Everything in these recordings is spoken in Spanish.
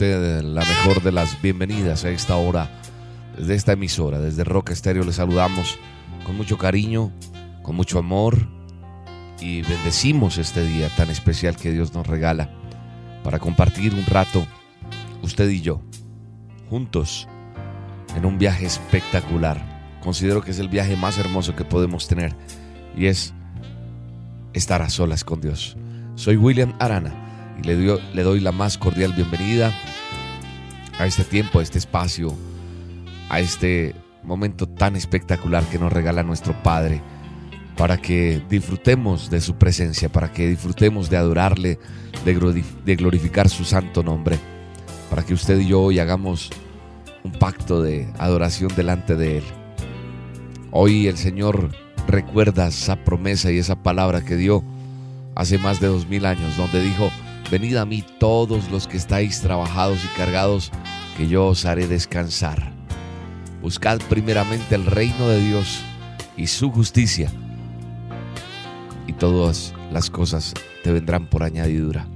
usted la mejor de las bienvenidas a esta hora, desde esta emisora, desde Rock Estéreo. Le saludamos con mucho cariño, con mucho amor y bendecimos este día tan especial que Dios nos regala para compartir un rato, usted y yo, juntos, en un viaje espectacular. Considero que es el viaje más hermoso que podemos tener y es estar a solas con Dios. Soy William Arana y le, le doy la más cordial bienvenida a este tiempo, a este espacio, a este momento tan espectacular que nos regala nuestro Padre, para que disfrutemos de su presencia, para que disfrutemos de adorarle, de glorificar su santo nombre, para que usted y yo hoy hagamos un pacto de adoración delante de Él. Hoy el Señor recuerda esa promesa y esa palabra que dio hace más de dos mil años, donde dijo, Venid a mí todos los que estáis trabajados y cargados, que yo os haré descansar. Buscad primeramente el reino de Dios y su justicia, y todas las cosas te vendrán por añadidura.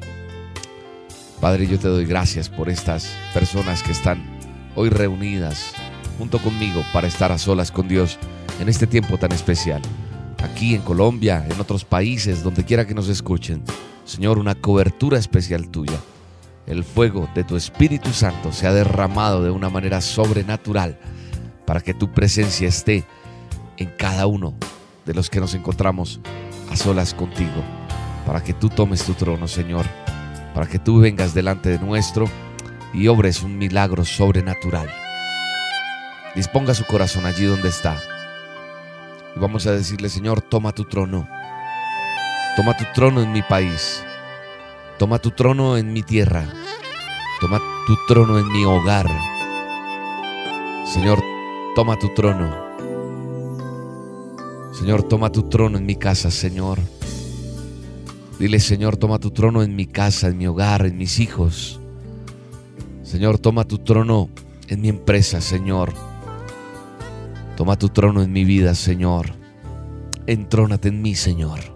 Padre, yo te doy gracias por estas personas que están hoy reunidas junto conmigo para estar a solas con Dios en este tiempo tan especial. Aquí en Colombia, en otros países, donde quiera que nos escuchen. Señor, una cobertura especial tuya. El fuego de tu Espíritu Santo se ha derramado de una manera sobrenatural para que tu presencia esté en cada uno de los que nos encontramos a solas contigo, para que tú tomes tu trono, Señor, para que tú vengas delante de nuestro y obres un milagro sobrenatural. Disponga su corazón allí donde está. Y vamos a decirle, Señor, toma tu trono. Toma tu trono en mi país. Toma tu trono en mi tierra. Toma tu trono en mi hogar. Señor, toma tu trono. Señor, toma tu trono en mi casa, Señor. Dile, Señor, toma tu trono en mi casa, en mi hogar, en mis hijos. Señor, toma tu trono en mi empresa, Señor. Toma tu trono en mi vida, Señor. Entrónate en mí, Señor.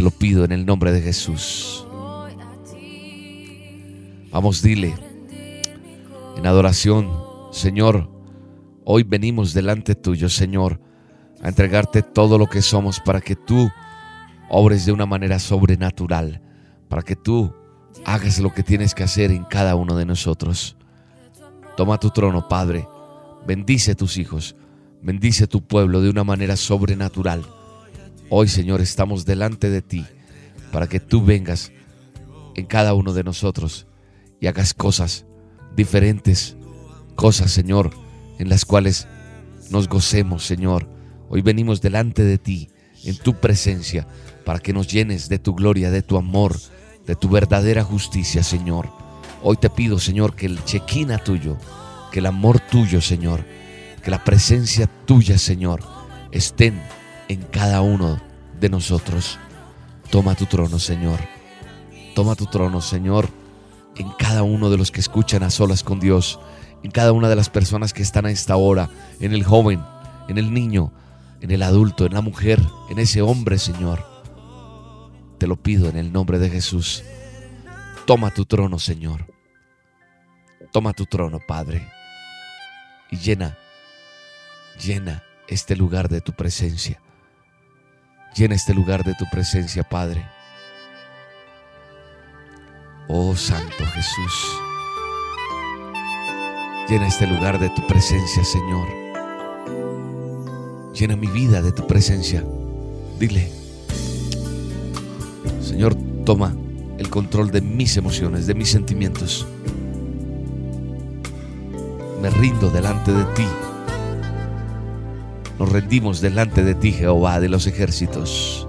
Te lo pido en el nombre de Jesús. Vamos, dile en adoración, Señor, hoy venimos delante tuyo, Señor, a entregarte todo lo que somos para que tú obres de una manera sobrenatural, para que tú hagas lo que tienes que hacer en cada uno de nosotros. Toma tu trono, Padre, bendice a tus hijos, bendice a tu pueblo de una manera sobrenatural. Hoy, Señor, estamos delante de ti para que tú vengas en cada uno de nosotros y hagas cosas diferentes, cosas, Señor, en las cuales nos gocemos, Señor. Hoy venimos delante de ti, en tu presencia, para que nos llenes de tu gloria, de tu amor, de tu verdadera justicia, Señor. Hoy te pido, Señor, que el chequina tuyo, que el amor tuyo, Señor, que la presencia tuya, Señor, estén en cada uno de nosotros. Toma tu trono, Señor. Toma tu trono, Señor, en cada uno de los que escuchan a solas con Dios, en cada una de las personas que están a esta hora, en el joven, en el niño, en el adulto, en la mujer, en ese hombre, Señor. Te lo pido en el nombre de Jesús. Toma tu trono, Señor. Toma tu trono, Padre. Y llena, llena este lugar de tu presencia. Llena este lugar de tu presencia, Padre. Oh Santo Jesús. Llena este lugar de tu presencia, Señor. Llena mi vida de tu presencia. Dile, Señor, toma el control de mis emociones, de mis sentimientos. Me rindo delante de ti. Nos rendimos delante de ti, Jehová de los ejércitos.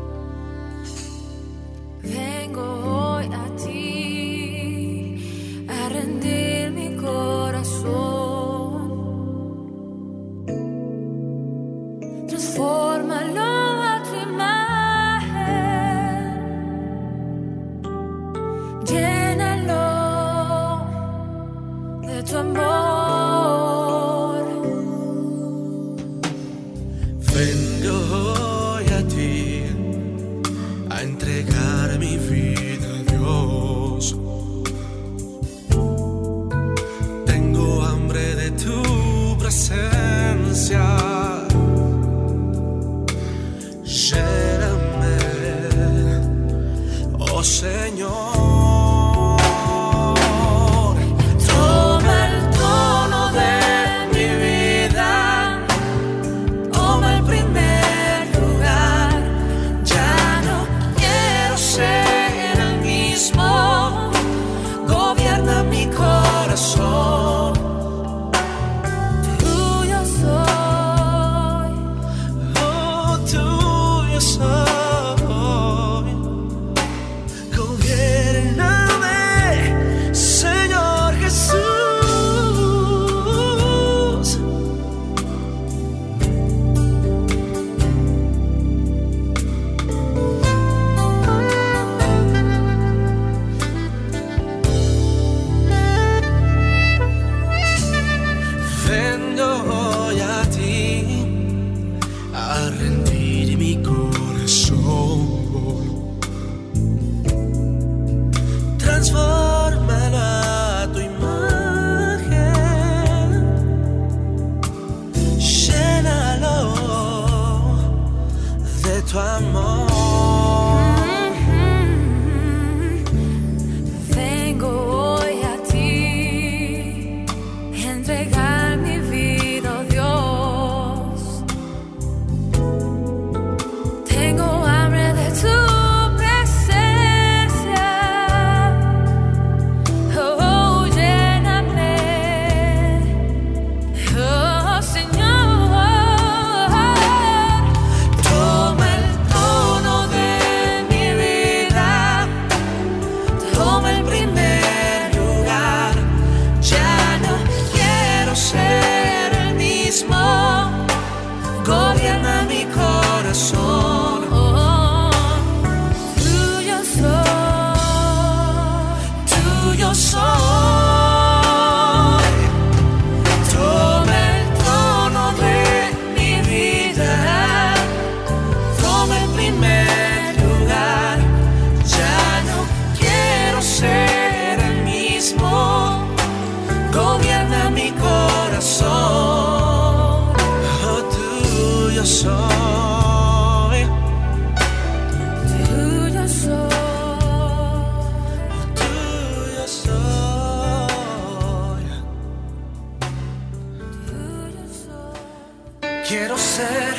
Quiero ser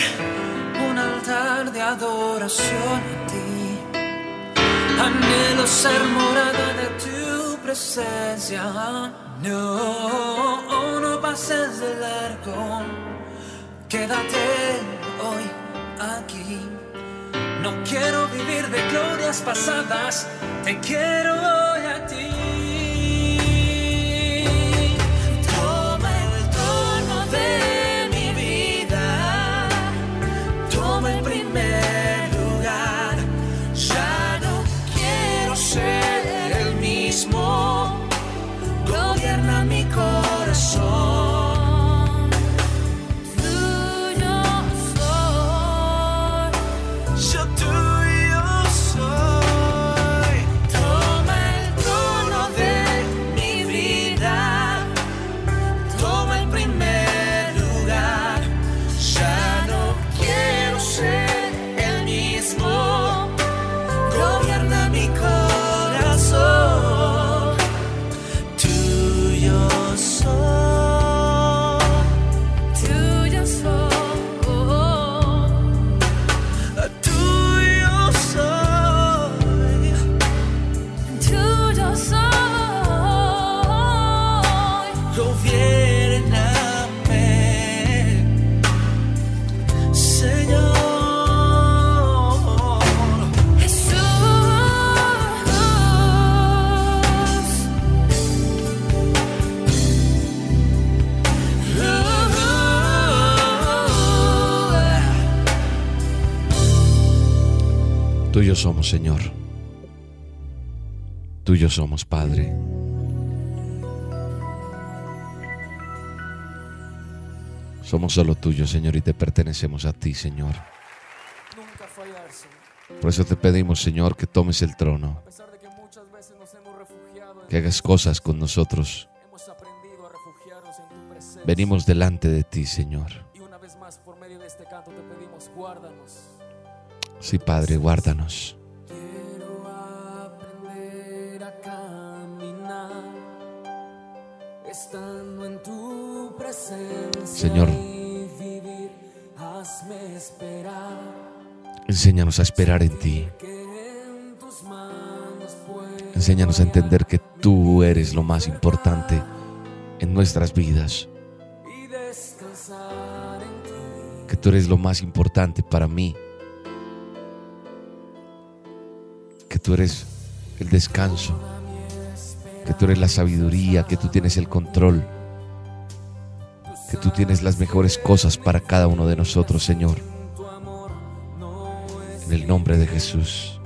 un altar de adoración a ti. Anhelo ser morada de tu presencia. No, no pases de largo. Quédate hoy aquí. No quiero vivir de glorias pasadas, te quiero. Somos, Señor. Tuyo somos, Padre. Somos solo tuyos, Señor, y te pertenecemos a ti, Señor. Nunca fallar, Señor. Por eso te pedimos, Señor, que tomes el trono, A pesar de que muchas veces nos hemos refugiado en que hagas cosas con nosotros. hemos aprendido a refugiarnos en tu presencia. Venimos delante de ti, Señor. Sí, Padre, guárdanos. Quiero aprender a caminar estando en tu presencia. Señor. Vivir, hazme esperar Enséñanos a esperar en ti. en Enséñanos a entender que tú eres lo más importante en nuestras vidas. y descansar en ti. Que tú eres lo más importante para mí. Que tú eres el descanso. Que tú eres la sabiduría. Que tú tienes el control. Que tú tienes las mejores cosas para cada uno de nosotros, Señor. En el nombre de Jesús.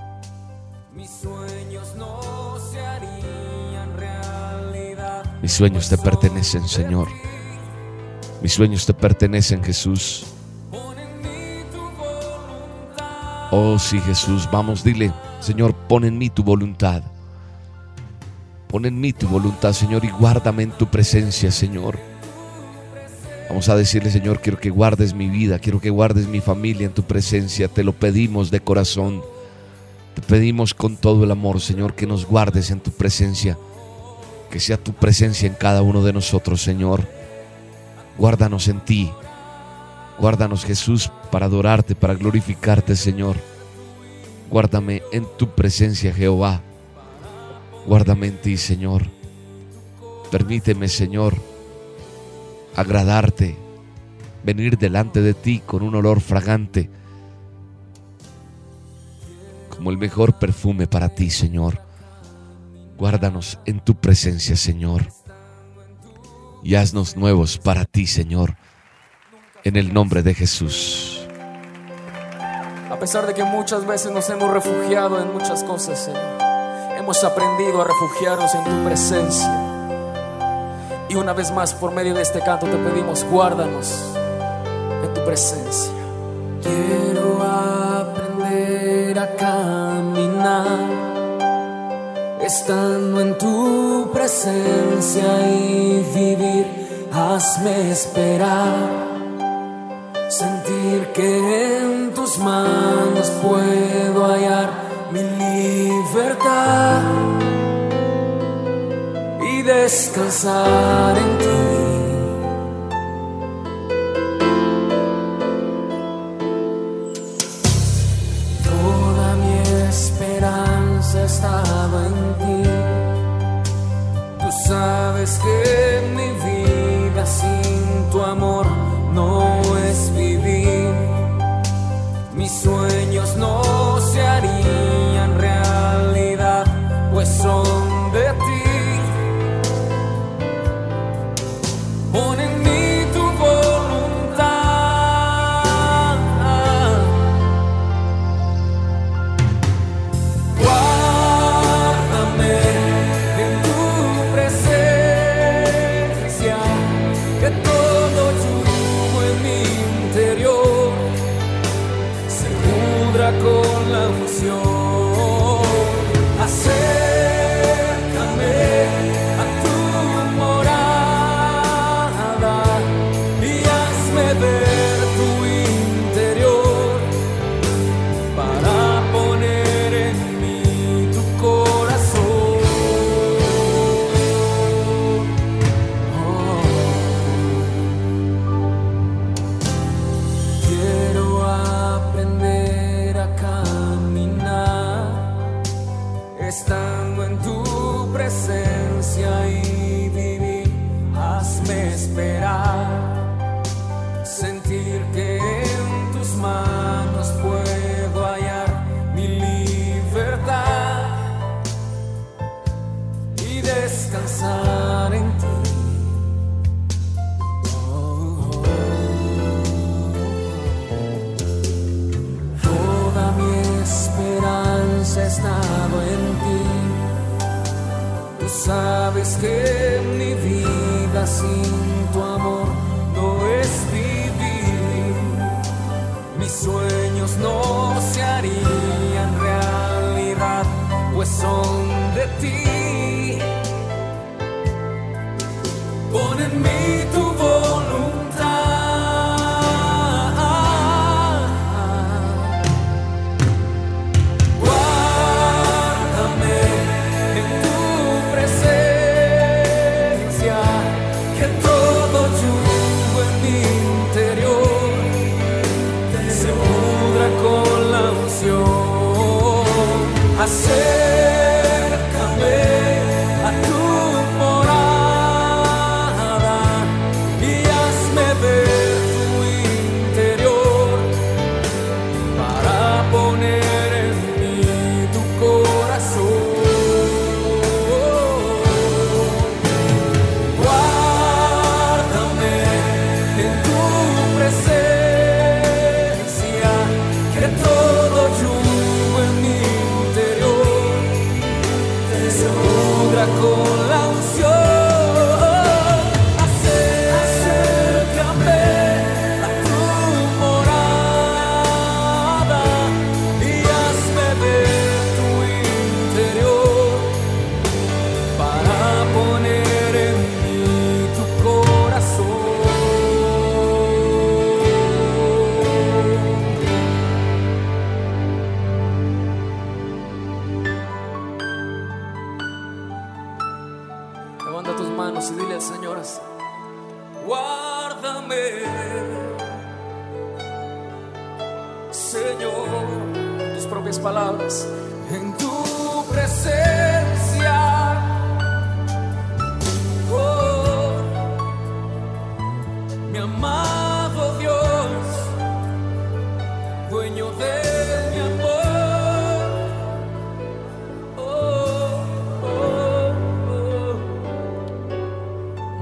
Mis sueños te pertenecen, Señor. Mis sueños te pertenecen, Jesús. Oh, sí, Jesús. Vamos, dile, Señor, pon en mí tu voluntad. Pon en mí tu voluntad, Señor, y guárdame en tu presencia, Señor. Vamos a decirle, Señor, quiero que guardes mi vida, quiero que guardes mi familia en tu presencia. Te lo pedimos de corazón. Te pedimos con todo el amor, Señor, que nos guardes en tu presencia. Que sea tu presencia en cada uno de nosotros, Señor. Guárdanos en ti. Guárdanos, Jesús, para adorarte, para glorificarte, Señor. Guárdame en tu presencia, Jehová. Guárdame en ti, Señor. Permíteme, Señor, agradarte, venir delante de ti con un olor fragante, como el mejor perfume para ti, Señor. Guárdanos en tu presencia, Señor. Y haznos nuevos para ti, Señor. En el nombre de Jesús. A pesar de que muchas veces nos hemos refugiado en muchas cosas, Señor, hemos aprendido a refugiarnos en tu presencia. Y una vez más, por medio de este canto, te pedimos, guárdanos en tu presencia. Quiero aprender a caminar, estando en tu presencia y vivir. Hazme esperar sentir que en tus manos puedo hallar mi libertad y descansar en ti. Toda mi esperanza estaba en ti. Tú sabes que mi Mis sueños no se harían realidad, pues son de ti. Pon en mí tu propias palabras en tu presencia. Oh, mi amado Dios, dueño de mi amor.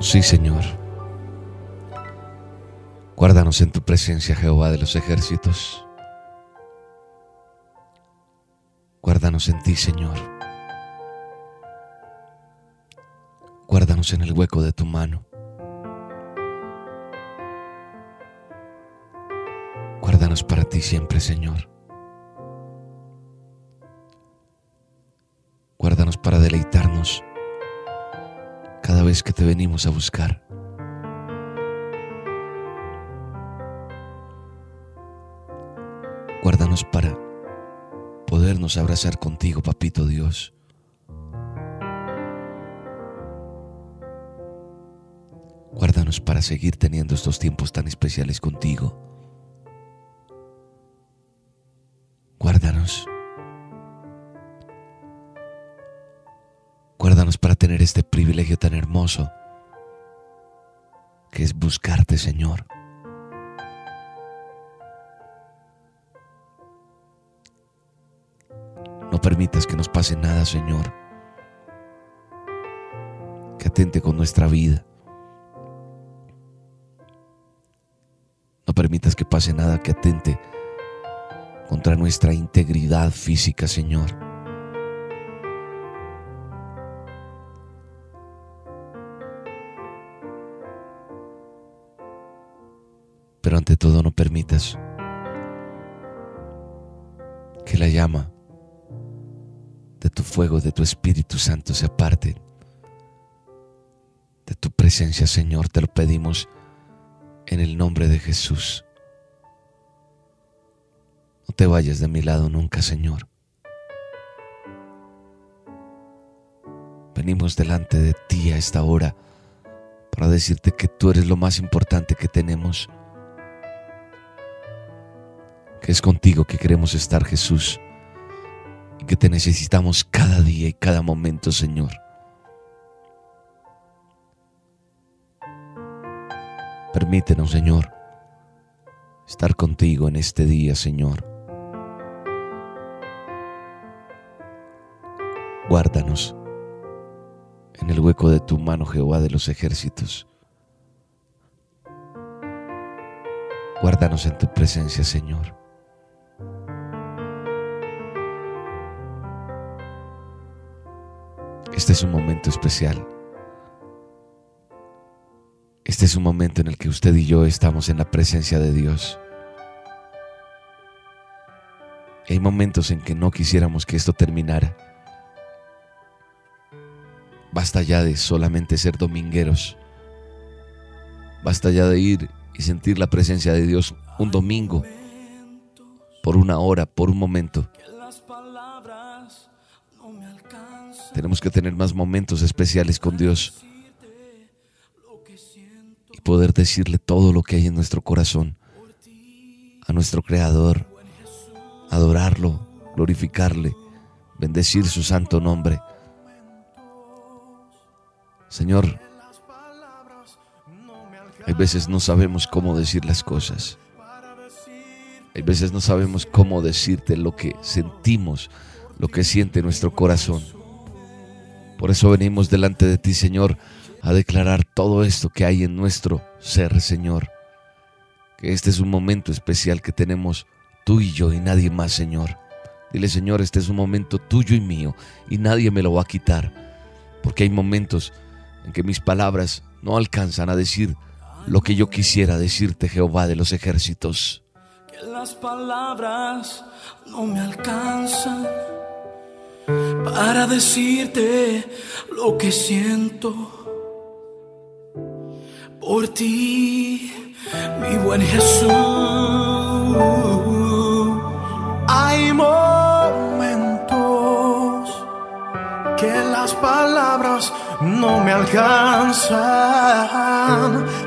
Sí, Señor. Guárdanos en tu presencia, Jehová de los ejércitos. Guárdanos en ti, Señor. Guárdanos en el hueco de tu mano. Guárdanos para ti siempre, Señor. Guárdanos para deleitarnos cada vez que te venimos a buscar. Guárdanos para podernos abrazar contigo, Papito Dios. Guárdanos para seguir teniendo estos tiempos tan especiales contigo. Guárdanos. Guárdanos para tener este privilegio tan hermoso que es buscarte, Señor. No permitas que nos pase nada, Señor, que atente con nuestra vida. No permitas que pase nada que atente contra nuestra integridad física, Señor. Pero ante todo no permitas que la llama tu fuego, de tu Espíritu Santo se aparte de tu presencia, Señor. Te lo pedimos en el nombre de Jesús. No te vayas de mi lado nunca, Señor. Venimos delante de ti a esta hora para decirte que tú eres lo más importante que tenemos, que es contigo que queremos estar, Jesús, que te necesitamos cada día y cada momento, Señor. Permítenos, Señor, estar contigo en este día, Señor. Guárdanos en el hueco de tu mano, Jehová de los ejércitos. Guárdanos en tu presencia, Señor. Este es un momento especial. Este es un momento en el que usted y yo estamos en la presencia de Dios. Hay momentos en que no quisiéramos que esto terminara. Basta ya de solamente ser domingueros. Basta ya de ir y sentir la presencia de Dios un domingo, por una hora, por un momento. Tenemos que tener más momentos especiales con Dios y poder decirle todo lo que hay en nuestro corazón a nuestro Creador, adorarlo, glorificarle, bendecir su santo nombre. Señor, hay veces no sabemos cómo decir las cosas. Hay veces no sabemos cómo decirte lo que sentimos, lo que siente nuestro corazón. Por eso venimos delante de ti, Señor, a declarar todo esto que hay en nuestro ser, Señor. Que este es un momento especial que tenemos tú y yo y nadie más, Señor. Dile, Señor, este es un momento tuyo y mío y nadie me lo va a quitar. Porque hay momentos en que mis palabras no alcanzan a decir lo que yo quisiera decirte, Jehová de los ejércitos. Que las palabras no me alcanzan para decirte lo que siento por ti, mi buen Jesús. Hay momentos que las palabras no me alcanzan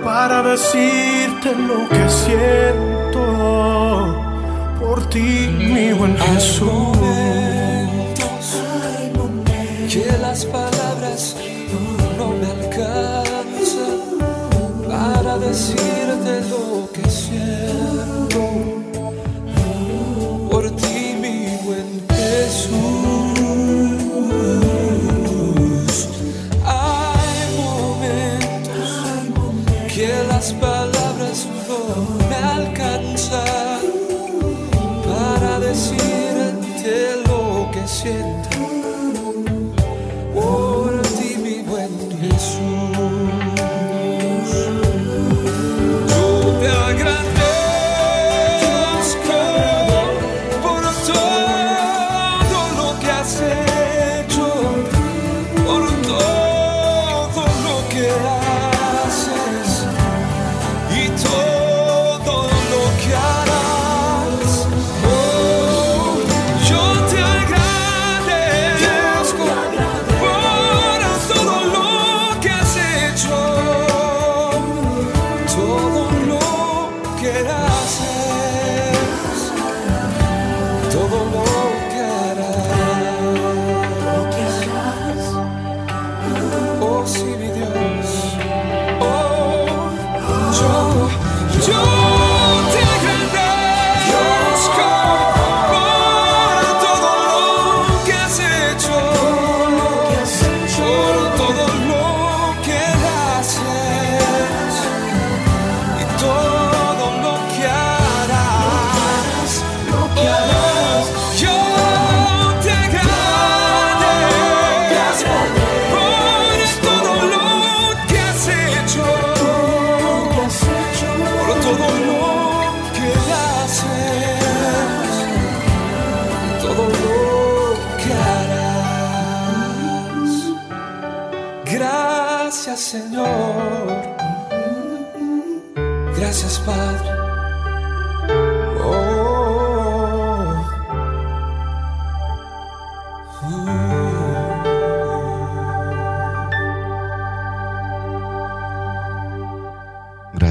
para decirte lo que siento por ti, mi buen Jesús. Que las palabras no me alcanzan para decirte lo que siento por ti, mi buen Jesús. Hay momentos que las palabras no me alcanzan para decirte lo que siento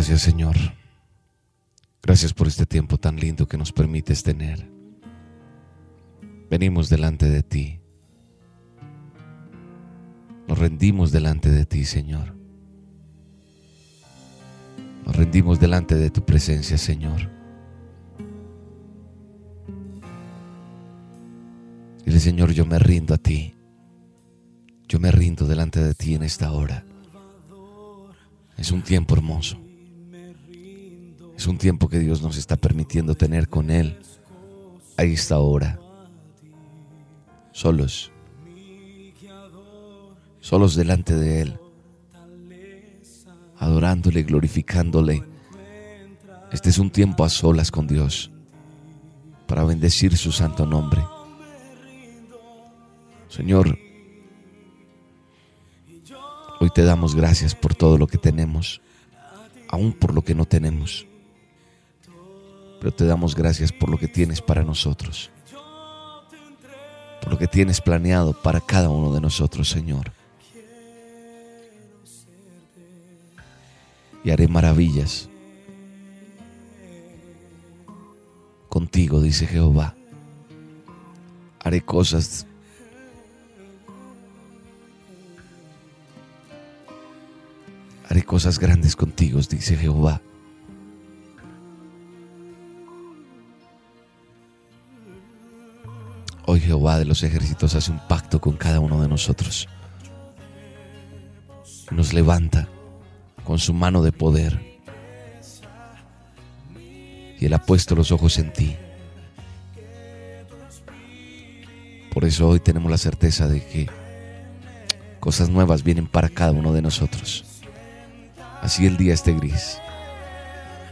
Gracias Señor. Gracias por este tiempo tan lindo que nos permites tener. Venimos delante de ti. Nos rendimos delante de ti, Señor. Nos rendimos delante de tu presencia, Señor. Dile, Señor, yo me rindo a ti. Yo me rindo delante de ti en esta hora. Es un tiempo hermoso. Es un tiempo que Dios nos está permitiendo tener con Él a esta hora. Solos. solos delante de Él, adorándole, glorificándole. Este es un tiempo a solas con Dios para bendecir su santo nombre. Señor, hoy te damos gracias por todo lo que tenemos, aún por lo que no tenemos. Pero te damos gracias por lo que tienes para nosotros, por lo que tienes planeado para cada uno de nosotros, Señor. Y haré maravillas contigo, dice Jehová. Haré cosas haré cosas grandes contigo, dice Jehová. Hoy Jehová de los ejércitos hace un pacto con cada uno de nosotros. Nos levanta con su mano de poder. Y Él ha puesto los ojos en ti. Por eso hoy tenemos la certeza de que cosas nuevas vienen para cada uno de nosotros. Así el día esté gris.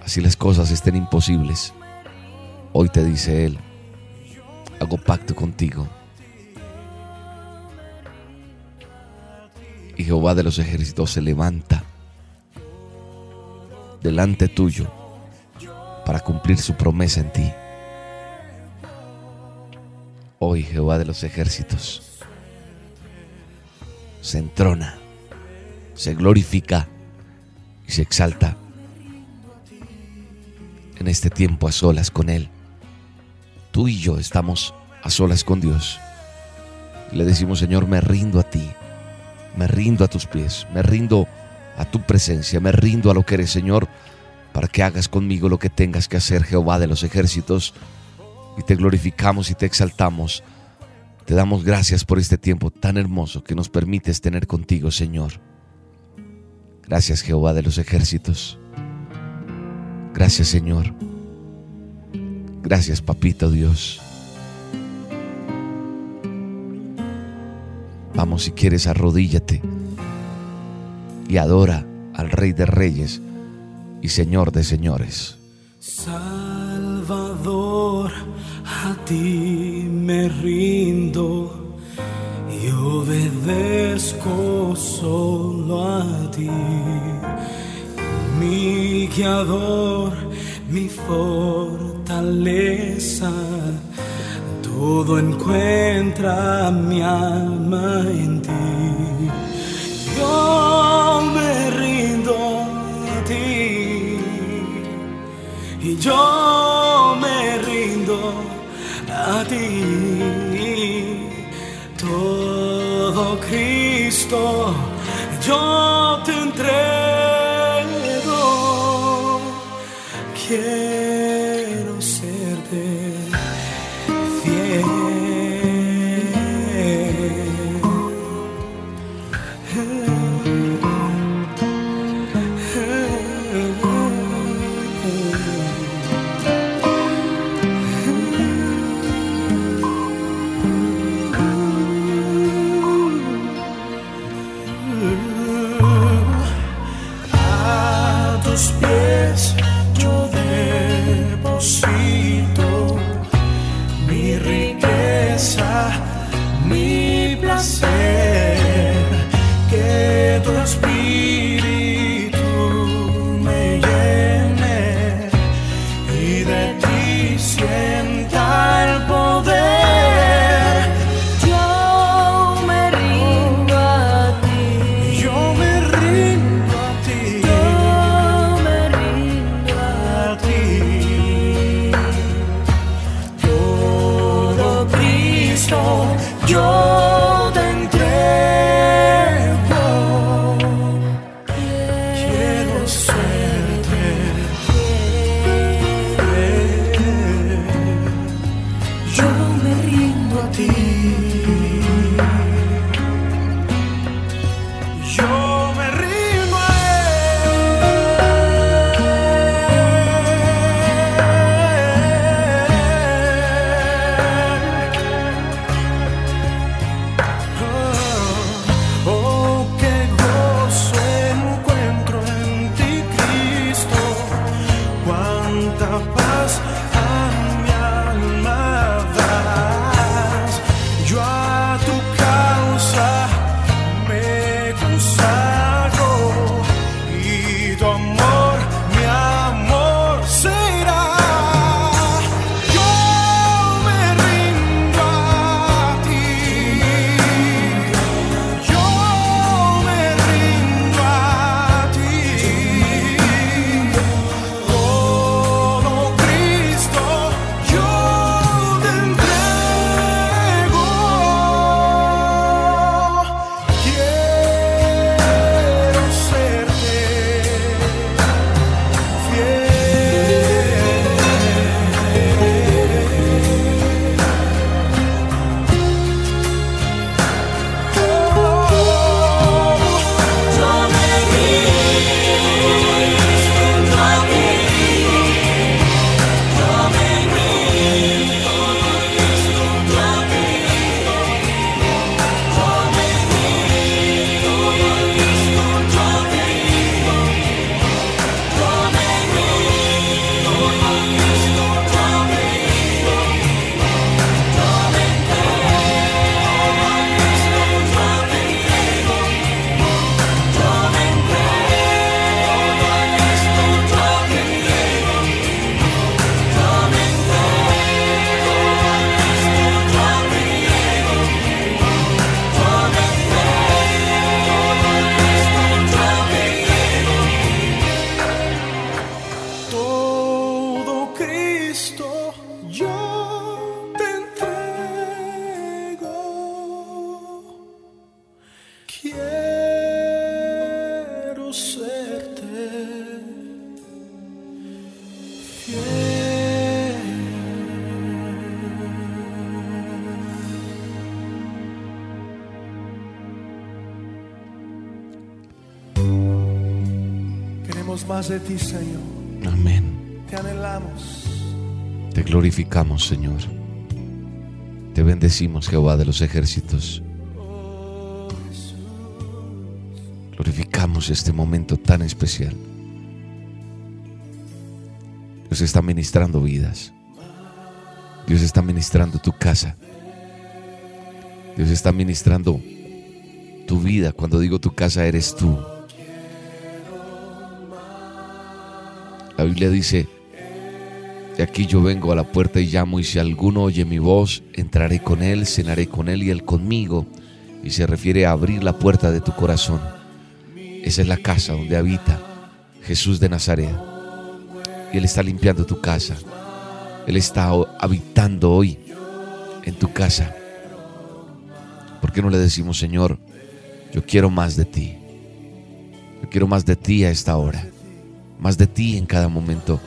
Así las cosas estén imposibles. Hoy te dice Él, hago pacto contigo. Y Jehová de los ejércitos se levanta delante tuyo para cumplir su promesa en ti. Hoy Jehová de los ejércitos se entrona, se glorifica y se exalta en este tiempo a solas con Él. Tú y yo estamos a solas con Dios. le decimos, Señor, me rindo a ti, me rindo a tus pies, me rindo a tu presencia, me rindo a lo que eres, Señor, para que hagas conmigo lo que tengas que hacer, Jehová de los ejércitos. Y te glorificamos y te exaltamos. Te damos gracias por este tiempo tan hermoso que nos permites tener contigo, Señor. Gracias, Jehová de los ejércitos. Gracias, Señor. Gracias, Papito Dios. Vamos, si quieres, arrodíllate y adora al Rey de Reyes y Señor de Señores. Salvador, a ti me rindo y obedezco solo a ti. Mi guiador, mi fortaleza, todo encuentra mi alma en ti. Yo me rindo a ti y yo me rindo a ti. Todo Cristo, yo te entrego. De ti, Señor. Amén. Te anhelamos. Te glorificamos, Señor. Te bendecimos, Jehová de los ejércitos. Glorificamos este momento tan especial. Dios está ministrando vidas. Dios está ministrando tu casa. Dios está ministrando tu vida. Cuando digo tu casa, eres tú. La Biblia dice, de aquí yo vengo a la puerta y llamo, y si alguno oye mi voz, entraré con él, cenaré con él y él conmigo. Y se refiere a abrir la puerta de tu corazón. Esa es la casa donde habita Jesús de Nazaret. Y Él está limpiando tu casa. Él está habitando hoy en tu casa. ¿Por qué no le decimos, Señor, yo quiero más de ti? Yo quiero más de ti a esta hora. Más de ti en cada momento.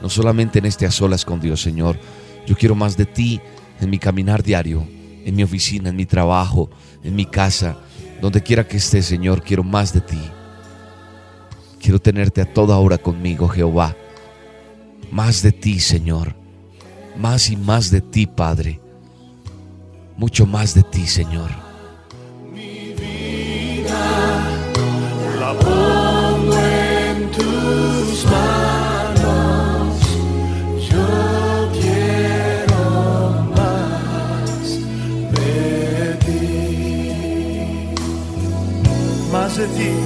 No solamente en este a solas con Dios, Señor. Yo quiero más de ti en mi caminar diario, en mi oficina, en mi trabajo, en mi casa. Donde quiera que esté, Señor, quiero más de ti. Quiero tenerte a toda hora conmigo, Jehová. Más de ti, Señor. Más y más de ti, Padre. Mucho más de ti, Señor. Más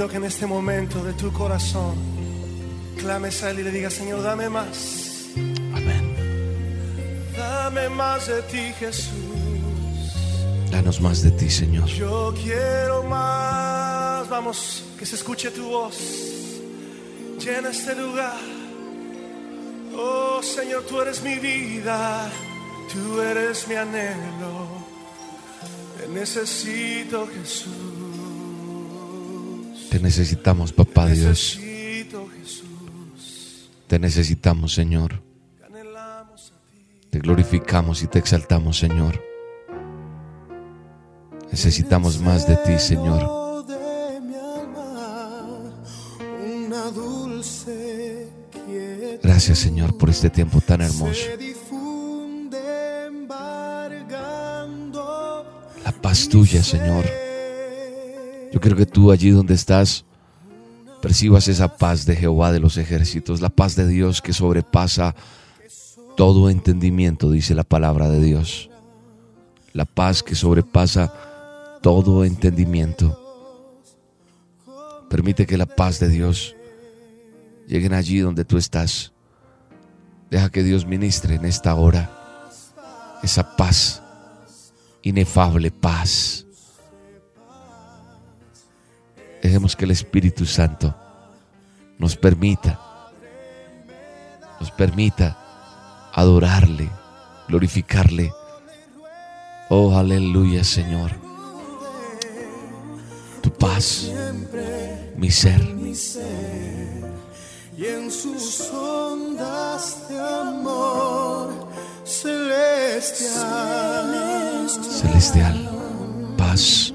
invito a que en este momento de tu corazón clames a Él y le digas, Señor, dame más. Amén. Dame más de ti, Jesús. Danos más de ti, Señor. Yo quiero más. Vamos, que se escuche tu voz. Llena este lugar. Oh Señor, tú eres mi vida. Tú eres mi anhelo. Te necesito, Jesús. Te necesitamos, papá Dios. Te necesitamos, Señor. Te glorificamos y te exaltamos, Señor. Necesitamos más de ti, Señor. Gracias, Señor, por este tiempo tan hermoso. La paz tuya, Señor. Yo quiero que tú allí donde estás percibas esa paz de Jehová de los ejércitos, la paz de Dios que sobrepasa todo entendimiento, dice la palabra de Dios. La paz que sobrepasa todo entendimiento. Permite que la paz de Dios llegue allí donde tú estás. Deja que Dios ministre en esta hora esa paz, inefable paz. Dejemos que el Espíritu Santo nos permita, nos permita adorarle, glorificarle. Oh, aleluya, Señor. Tu paz, mi ser. y en sus ondas de amor celestial. celestial, paz.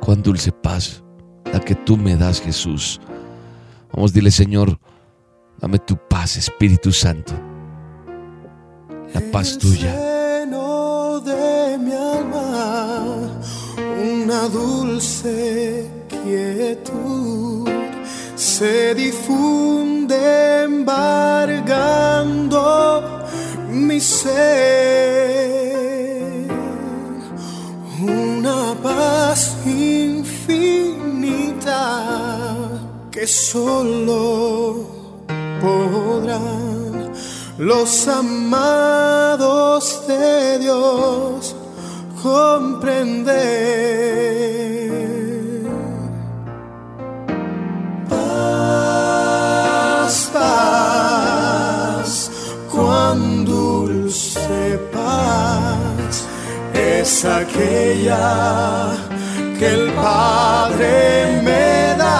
Cuán dulce paz la que tú me das, Jesús. Vamos, dile, Señor, dame tu paz, Espíritu Santo. La paz tuya. De mi alma, una dulce quietud se difunde embargando mi ser. Una paz infinita que solo podrán los amados de Dios comprender. Paz, paz, cuán dulce paz es aquella que el Padre me da.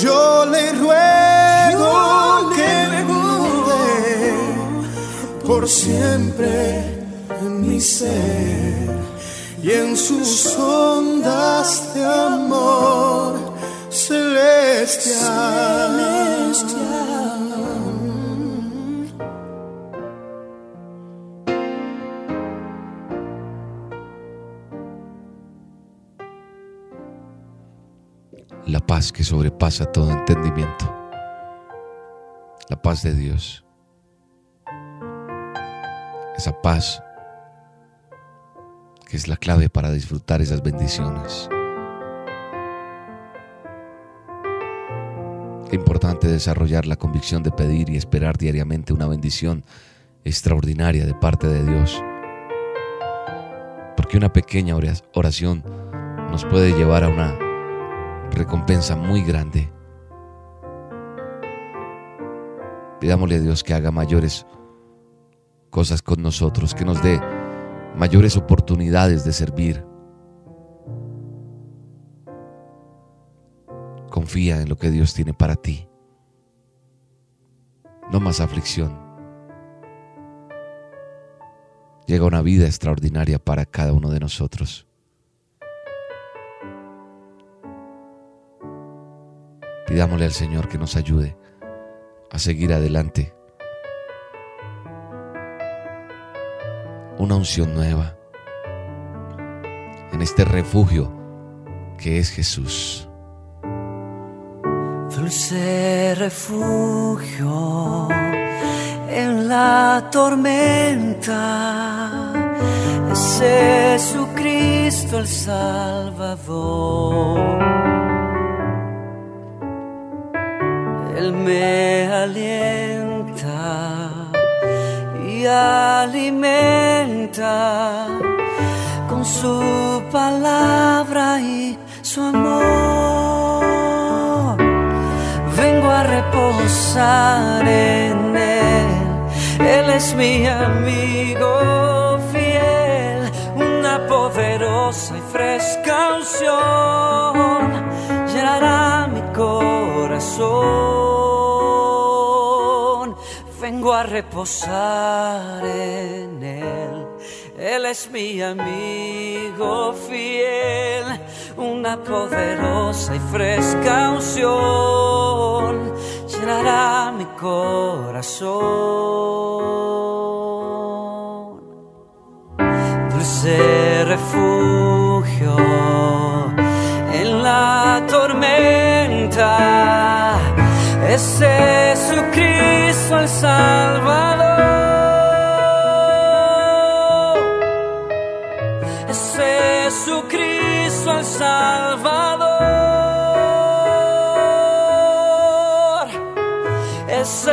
Yo le ruego que me gude por siempre en mi ser y en sus ondas de amor celestial. Paz que sobrepasa todo entendimiento. La paz de Dios. Esa paz que es la clave para disfrutar esas bendiciones. Qué importante desarrollar la convicción de pedir y esperar diariamente una bendición extraordinaria de parte de Dios. Porque una pequeña oración nos puede llevar a una recompensa muy grande. Pidámosle a Dios que haga mayores cosas con nosotros, que nos dé mayores oportunidades de servir. Confía en lo que Dios tiene para ti. No más aflicción. Llega una vida extraordinaria para cada uno de nosotros. Pidámosle al Señor que nos ayude a seguir adelante. Una unción nueva en este refugio que es Jesús. Dulce refugio en la tormenta es Jesucristo el Salvador. Él me alienta y alimenta con su palabra y su amor. Vengo a reposar en Él. Él es mi amigo fiel, una poderosa y fresca unción llenará corazón. Vengo a reposar en Él. Él es mi amigo fiel, una poderosa y fresca unción llenará mi corazón. Dulce refugio en la tormenta es Jesucristo el Salvador. Es Jesucristo el Salvador. Es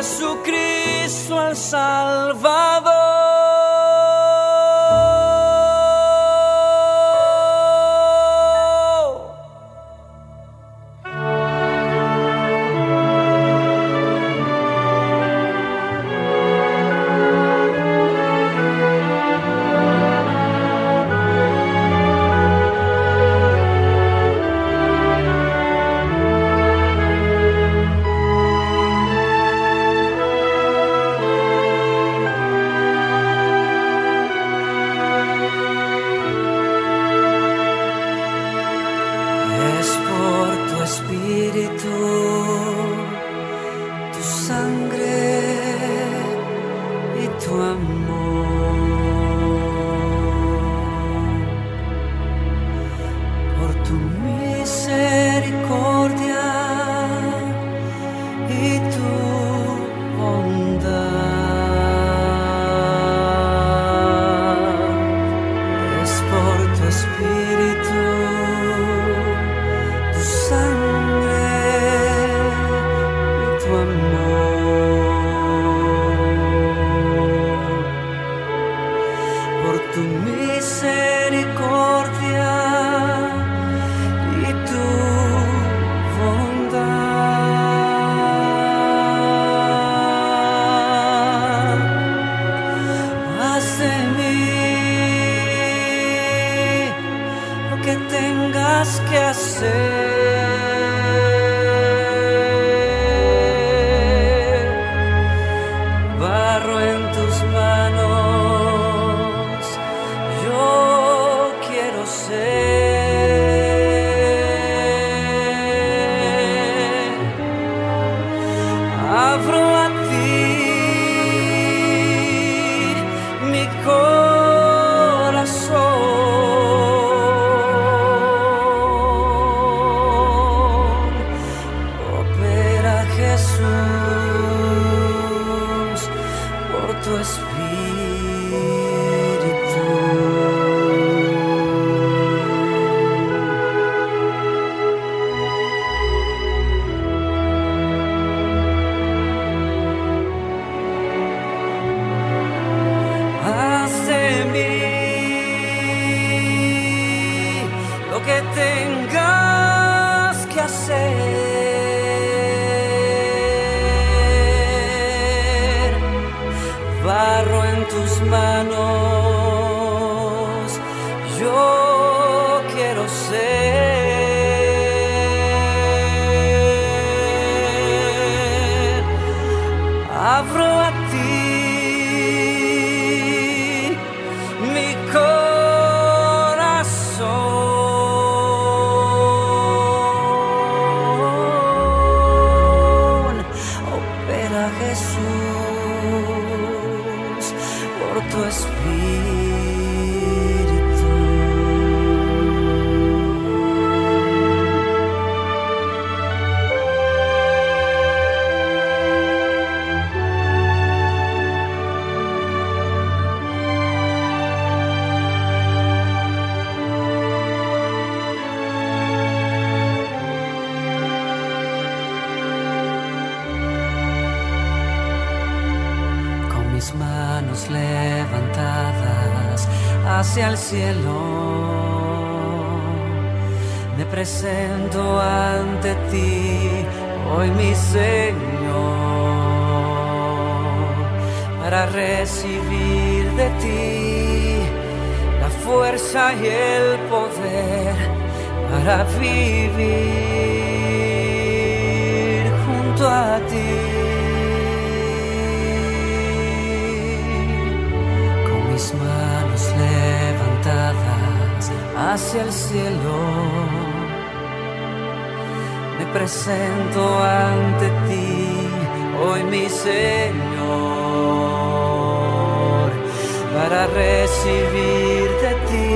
Jesucristo el Salvador. Yo quiero ser. Cielo. Me presento ante ti, hoy mi Señor, para recibir de ti la fuerza y el poder para vivir junto a ti. Hacia el cielo, me presento ante ti, hoy mi Señor, para recibir de ti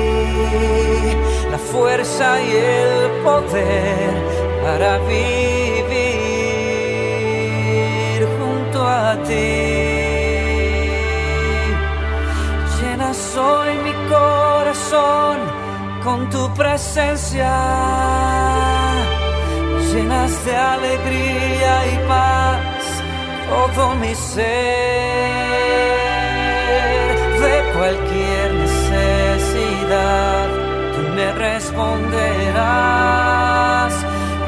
la fuerza y el poder para vivir junto a ti. Mi corazón con tu presencia, llenas de alegría y paz todo mi ser, de cualquier necesidad, tú me responderás,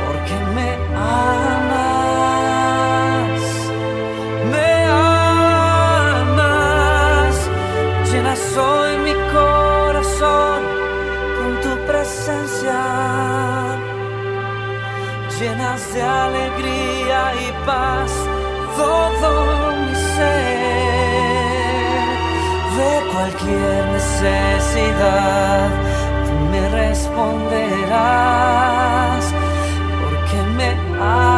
porque me amas, paz todo mi ser, de cualquier necesidad, tú me responderás, porque me amas.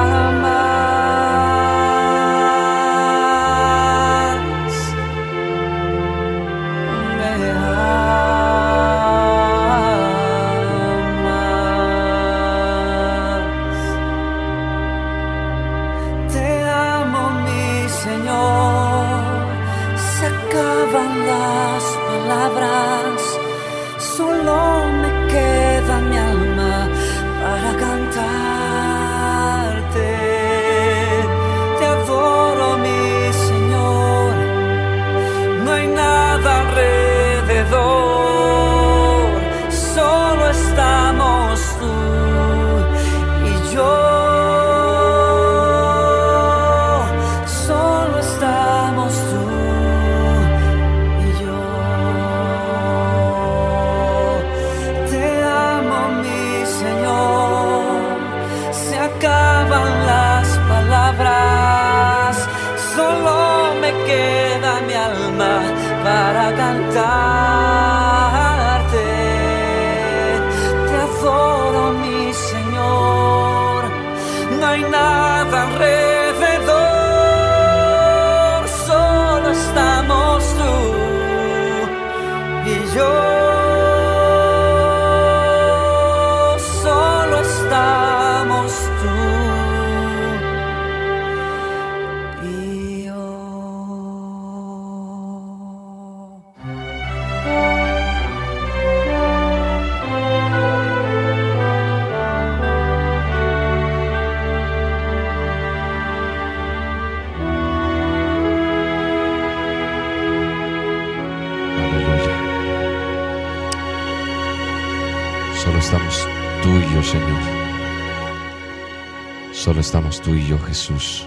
Es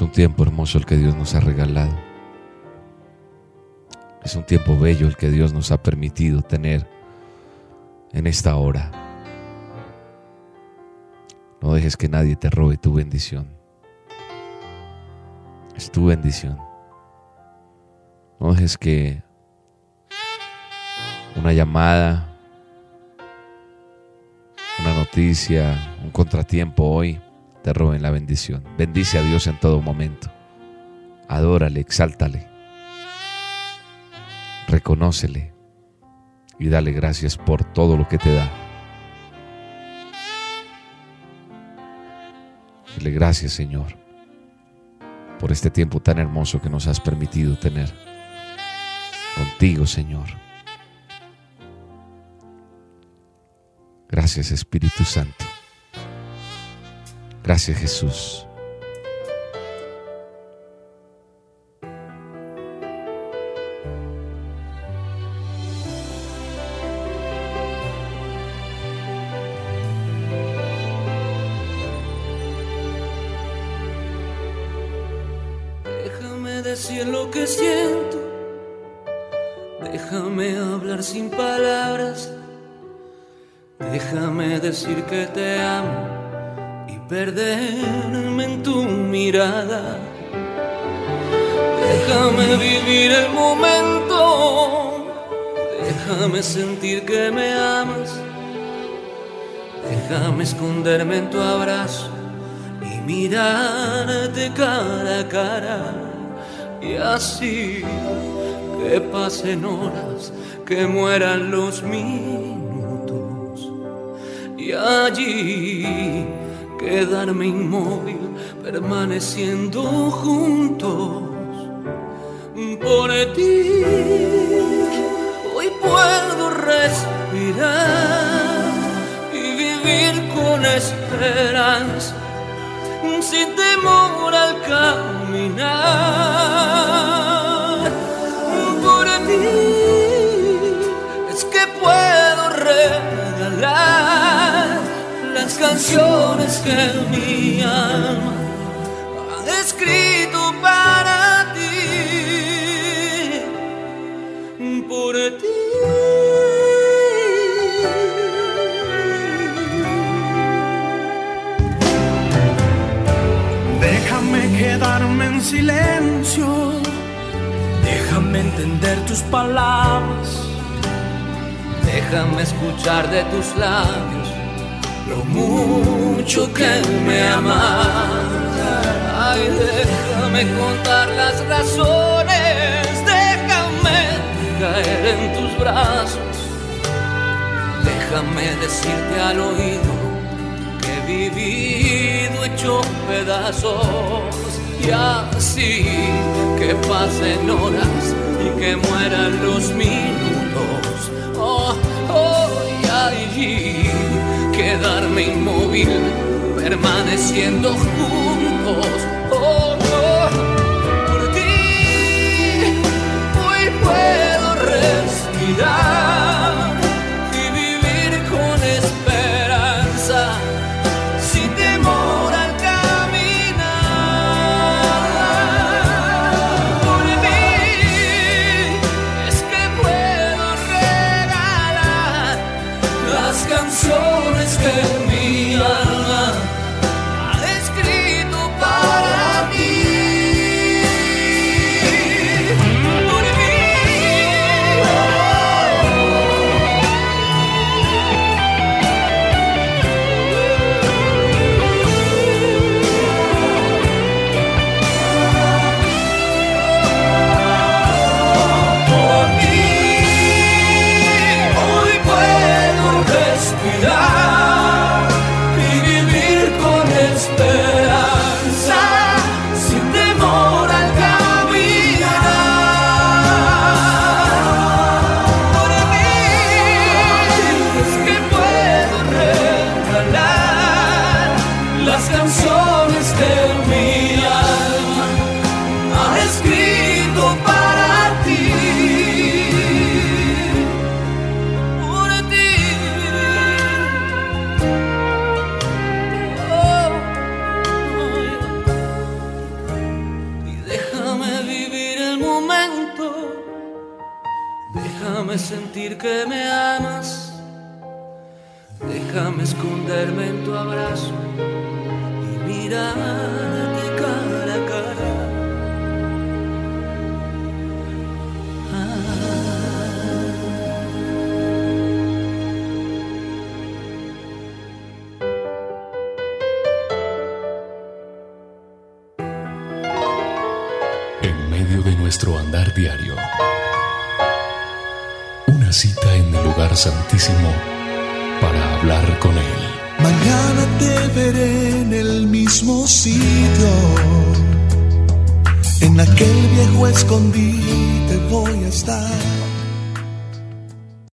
un tiempo hermoso el que Dios nos ha regalado. Es un tiempo bello el que Dios nos ha permitido tener en esta hora. No dejes que nadie te robe tu bendición. Es tu bendición. No dejes que una llamada, noticia, un contratiempo hoy te roben la bendición. Bendice a Dios en todo momento. Adórale, exáltale. Reconócele y dale gracias por todo lo que te da. Dile gracias, Señor, por este tiempo tan hermoso que nos has permitido tener contigo, Señor. Gracias, Espíritu Santo. Gracias, Jesús. Déjame decir lo que siento decir que te amo y perderme en tu mirada. Déjame vivir el momento. Déjame sentir que me amas. Déjame esconderme en tu abrazo y mirarte cara a cara. Y así que pasen horas, que mueran los minutos. Y allí quedarme inmóvil, permaneciendo juntos. Por ti hoy puedo respirar y vivir con esperanza, sin temor al caminar. Canciones que mi alma ha escrito para ti. Por ti. Déjame quedarme en silencio. Déjame entender tus palabras. Déjame escuchar de tus labios lo mucho que me amas. Ay, déjame contar las razones. Déjame caer en tus brazos. Déjame decirte al oído que he vivido hecho pedazos. Y así que pasen horas y que mueran los minutos. Oh, oh, y allí quedarme inmóvil, permaneciendo juntos. Oh, oh, por ti hoy puedo respirar En